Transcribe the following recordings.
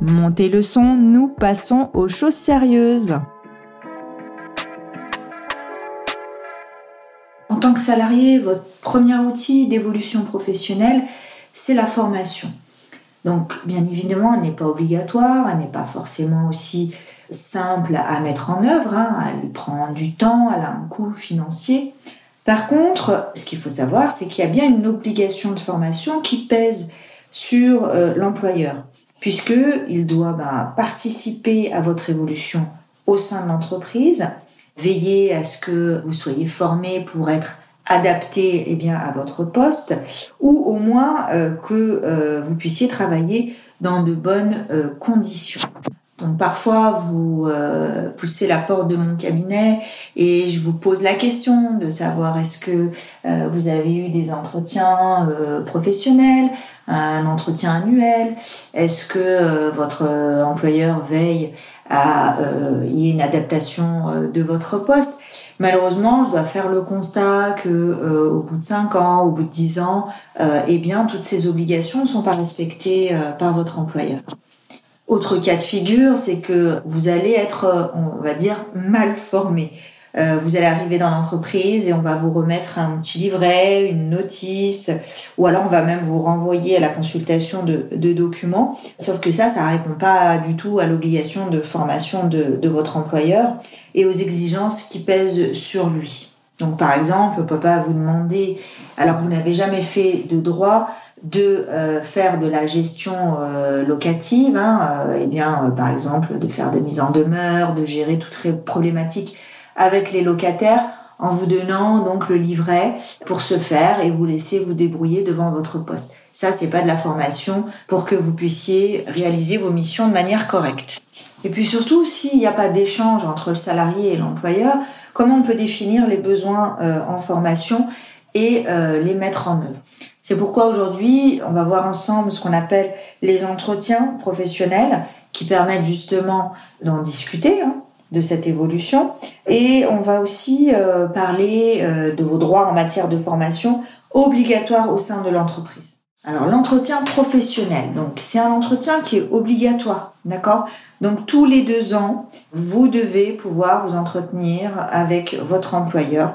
Montez le son, nous passons aux choses sérieuses. En tant que salarié, votre premier outil d'évolution professionnelle, c'est la formation. Donc, bien évidemment, elle n'est pas obligatoire, elle n'est pas forcément aussi simple à mettre en œuvre, hein. elle prend du temps, elle a un coût financier. Par contre, ce qu'il faut savoir, c'est qu'il y a bien une obligation de formation qui pèse sur euh, l'employeur, puisqu'il doit bah, participer à votre évolution au sein de l'entreprise, veiller à ce que vous soyez formé pour être adapté eh bien, à votre poste, ou au moins euh, que euh, vous puissiez travailler dans de bonnes conditions. Donc parfois, vous euh, poussez la porte de mon cabinet et je vous pose la question de savoir est-ce que euh, vous avez eu des entretiens euh, professionnels, un entretien annuel, est-ce que votre employeur veille à y ait une adaptation de votre poste? Malheureusement, je dois faire le constat que au bout de 5 ans, au bout de 10 ans, eh bien toutes ces obligations ne sont pas respectées par votre employeur. Autre cas de figure, c'est que vous allez être, euh, on va dire, mal formé. Euh, vous allez arriver dans l'entreprise et on va vous remettre un petit livret, une notice, ou alors on va même vous renvoyer à la consultation de, documents. Sauf que ça, ça répond pas du tout à l'obligation de formation de, votre employeur et aux exigences qui pèsent sur lui. Donc par exemple, pas vous demander, alors que vous n'avez jamais fait de droit, de euh, faire de la gestion euh, locative, hein, euh, eh bien, par exemple, de faire des mises en demeure, de gérer toutes les problématiques avec les locataires en vous donnant donc le livret pour ce faire et vous laisser vous débrouiller devant votre poste. Ça, c'est pas de la formation pour que vous puissiez réaliser vos missions de manière correcte. Et puis surtout, s'il n'y a pas d'échange entre le salarié et l'employeur, comment on peut définir les besoins en formation et les mettre en œuvre? C'est pourquoi aujourd'hui, on va voir ensemble ce qu'on appelle les entretiens professionnels qui permettent justement d'en discuter hein, de cette évolution. Et on va aussi euh, parler euh, de vos droits en matière de formation obligatoire au sein de l'entreprise. Alors l'entretien professionnel, donc c'est un entretien qui est obligatoire, d'accord? Donc tous les deux ans, vous devez pouvoir vous entretenir avec votre employeur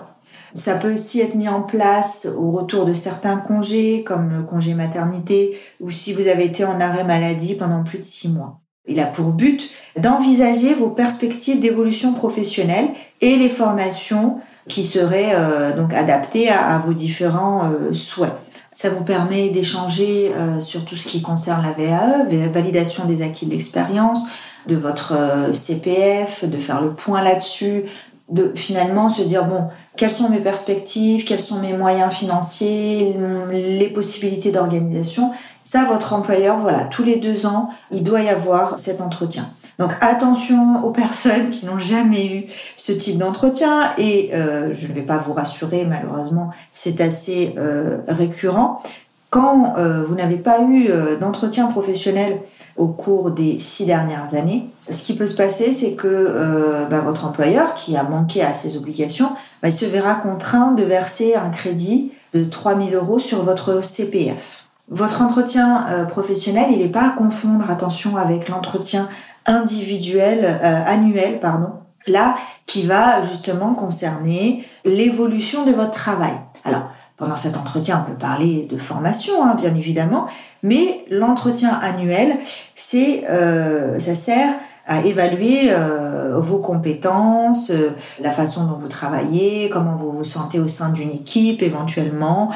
ça peut aussi être mis en place au retour de certains congés, comme le congé maternité, ou si vous avez été en arrêt maladie pendant plus de six mois. Il a pour but d'envisager vos perspectives d'évolution professionnelle et les formations qui seraient euh, donc adaptées à, vos différents euh, souhaits. Ça vous permet d'échanger euh, sur tout ce qui concerne la VAE, la validation des acquis de l'expérience, de votre CPF, de faire le point là-dessus, de finalement se dire bon, quelles sont mes perspectives, quels sont mes moyens financiers, les possibilités d'organisation. Ça, votre employeur, voilà, tous les deux ans, il doit y avoir cet entretien. Donc attention aux personnes qui n'ont jamais eu ce type d'entretien et euh, je ne vais pas vous rassurer, malheureusement, c'est assez euh, récurrent. Quand euh, vous n'avez pas eu d'entretien professionnel au cours des six dernières années. Ce qui peut se passer, c'est que euh, bah, votre employeur, qui a manqué à ses obligations, bah, il se verra contraint de verser un crédit de 3 000 euros sur votre CPF. Votre entretien euh, professionnel, il n'est pas à confondre, attention, avec l'entretien individuel, euh, annuel, pardon, là, qui va justement concerner l'évolution de votre travail. Alors, pendant cet entretien, on peut parler de formation, hein, bien évidemment, mais l'entretien annuel, c'est, euh, ça sert à évaluer euh, vos compétences, euh, la façon dont vous travaillez, comment vous vous sentez au sein d'une équipe éventuellement.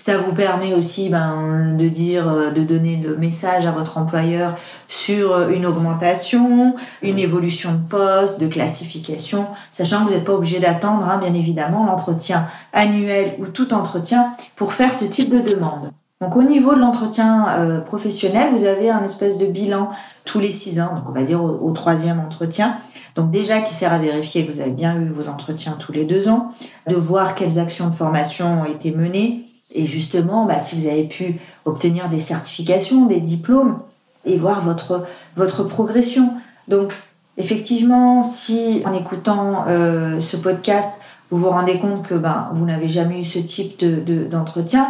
Ça vous permet aussi ben, de dire, euh, de donner le message à votre employeur sur une augmentation, une évolution de poste, de classification, sachant que vous n'êtes pas obligé d'attendre, hein, bien évidemment, l'entretien annuel ou tout entretien pour faire ce type de demande. Donc au niveau de l'entretien euh, professionnel, vous avez un espèce de bilan tous les six ans, donc on va dire au, troisième entretien. Donc déjà qui sert à vérifier que vous avez bien eu vos entretiens tous les deux ans, de voir quelles actions de formation ont été menées et justement bah, si vous avez pu obtenir des certifications, des diplômes et voir votre votre progression. Donc effectivement, si en écoutant euh, ce podcast vous vous rendez compte que ben vous n'avez jamais eu ce type de d'entretien,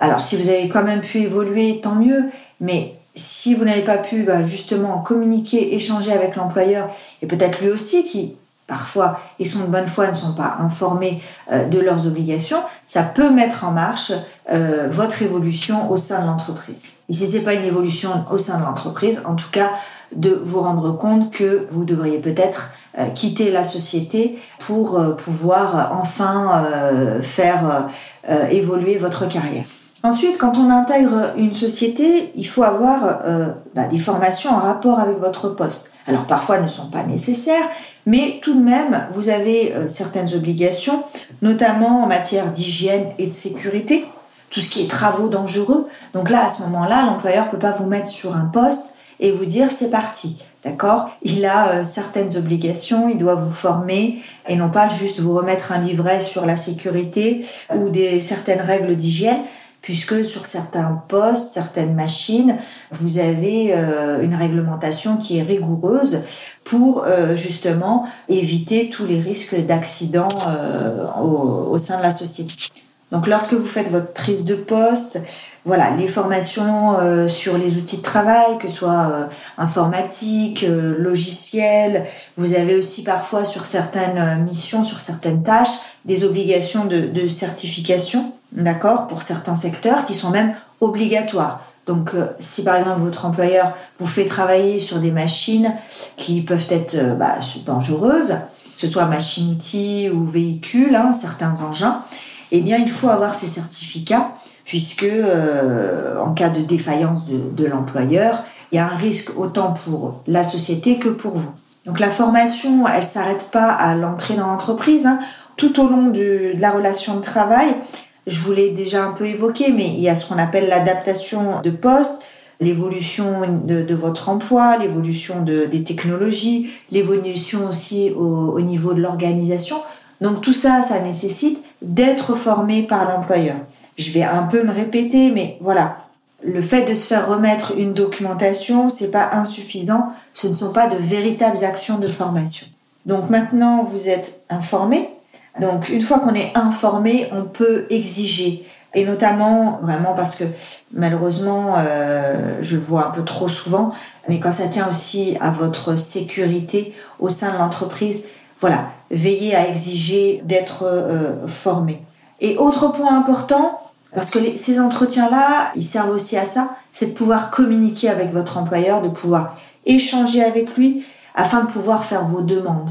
alors, si vous avez quand même pu évoluer, tant mieux. Mais si vous n'avez pas pu bah, justement communiquer, échanger avec l'employeur, et peut-être lui aussi qui parfois ils sont de bonne foi, ne sont pas informés euh, de leurs obligations, ça peut mettre en marche euh, votre évolution au sein de l'entreprise. Et si c'est pas une évolution au sein de l'entreprise, en tout cas de vous rendre compte que vous devriez peut-être euh, quitter la société pour pouvoir enfin faire évoluer votre carrière. Ensuite, quand on intègre une société, il faut avoir bah, des formations en rapport avec votre poste. Alors parfois, elles ne sont pas nécessaires, mais tout de même, vous avez euh, certaines obligations, notamment en matière d'hygiène et de sécurité, tout ce qui est travaux dangereux. Donc là, à ce moment-là, l'employeur ne peut pas vous mettre sur un poste et vous dire c'est parti. D'accord? Il a euh, certaines obligations, il doit vous former et non pas juste vous remettre un livret sur la sécurité ou des certaines règles d'hygiène puisque sur certains postes, certaines machines, vous avez euh, une réglementation qui est rigoureuse pour euh, justement éviter tous les risques d'accidents euh, au, sein de la société. Donc lorsque vous faites votre prise de poste, voilà, les formations sur les outils de travail, que ce soit informatique, logiciel, vous avez aussi parfois sur certaines missions, sur certaines tâches, des obligations de, de certification d'accord, pour certains secteurs qui sont même obligatoires. Donc, euh, si par exemple votre employeur vous fait travailler sur des machines qui peuvent être euh, bah, dangereuses, que ce soit machine-outil ou véhicule, hein, certains engins, eh bien, il faut avoir ces certificats puisque euh, en cas de défaillance de, l'employeur, il y a un risque autant pour la société que pour vous. Donc, la formation, elle s'arrête pas à l'entrée dans l'entreprise. Hein. Tout au long de la relation de travail, je vous l'ai déjà un peu évoqué, mais il y a ce qu'on appelle l'adaptation de poste, l'évolution de, votre emploi, l'évolution de, des technologies, l'évolution aussi au, au niveau de l'organisation. Donc tout ça, ça nécessite d'être formé par l'employeur. Je vais un peu me répéter, mais voilà, le fait de se faire remettre une documentation, c'est pas insuffisant. Ce ne sont pas de véritables actions de formation. Donc maintenant, vous êtes informé, donc une fois qu'on est informé, on peut exiger. Et notamment, vraiment parce que malheureusement, euh, je le vois un peu trop souvent, mais quand ça tient aussi à votre sécurité au sein de l'entreprise, voilà, veillez à exiger d'être euh, formé. Et autre point important, parce que ces entretiens-là, ils servent aussi à ça, c'est de pouvoir communiquer avec votre employeur, de pouvoir échanger avec lui afin de pouvoir faire vos demandes.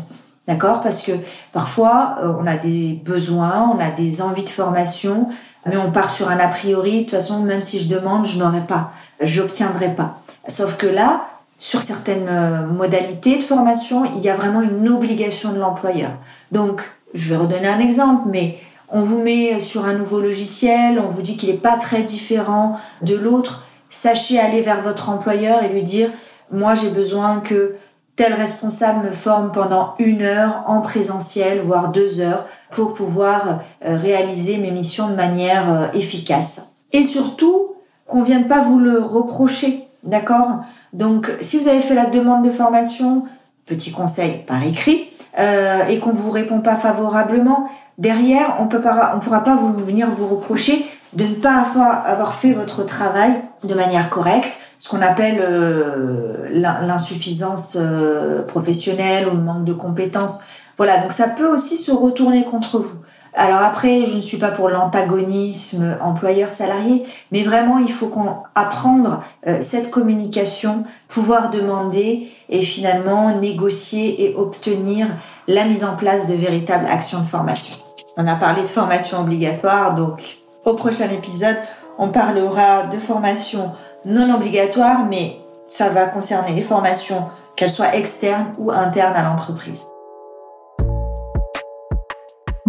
D'accord? Parce que parfois, euh, on a des besoins, on a des envies de formation, mais on part sur un a priori. De toute façon, même si je demande, je n'aurai pas, j'obtiendrai pas. Sauf que là, sur certaines euh, modalités de formation, il y a vraiment une obligation de l'employeur. Donc, je vais redonner un exemple, mais on vous met sur un nouveau logiciel, on vous dit qu'il n'est pas très différent de l'autre. Sachez aller vers votre employeur et lui dire, moi j'ai besoin que tel responsable me forme pendant une heure en présentiel, voire deux heures, pour pouvoir euh, réaliser mes missions de manière euh, efficace. Et surtout, qu'on vienne pas vous le reprocher, d'accord? Donc, si vous avez fait la demande de formation, petit conseil par écrit, euh, et qu'on vous répond pas favorablement, derrière, on peut pas, on pourra pas vous venir vous reprocher de ne pas avoir fait votre travail de manière correcte, ce qu'on appelle euh, l'insuffisance euh, professionnelle ou le manque de compétences. Voilà, donc ça peut aussi se retourner contre vous. Alors après, je ne suis pas pour l'antagonisme employeur-salarié, mais vraiment, il faut qu'on apprendre euh, cette communication, pouvoir demander et finalement négocier et obtenir la mise en place de véritables actions de formation. On a parlé de formation obligatoire, donc au prochain épisode, on parlera de formation non obligatoire, mais ça va concerner les formations, qu'elles soient externes ou internes à l'entreprise.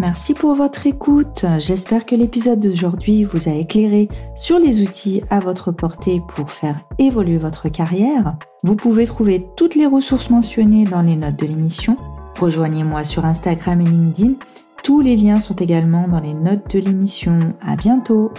Merci pour votre écoute. J'espère que l'épisode d'aujourd'hui vous a éclairé sur les outils à votre portée pour faire évoluer votre carrière. Vous pouvez trouver toutes les ressources mentionnées dans les notes de l'émission. Rejoignez-moi sur Instagram et LinkedIn. Tous les liens sont également dans les notes de l'émission. À bientôt!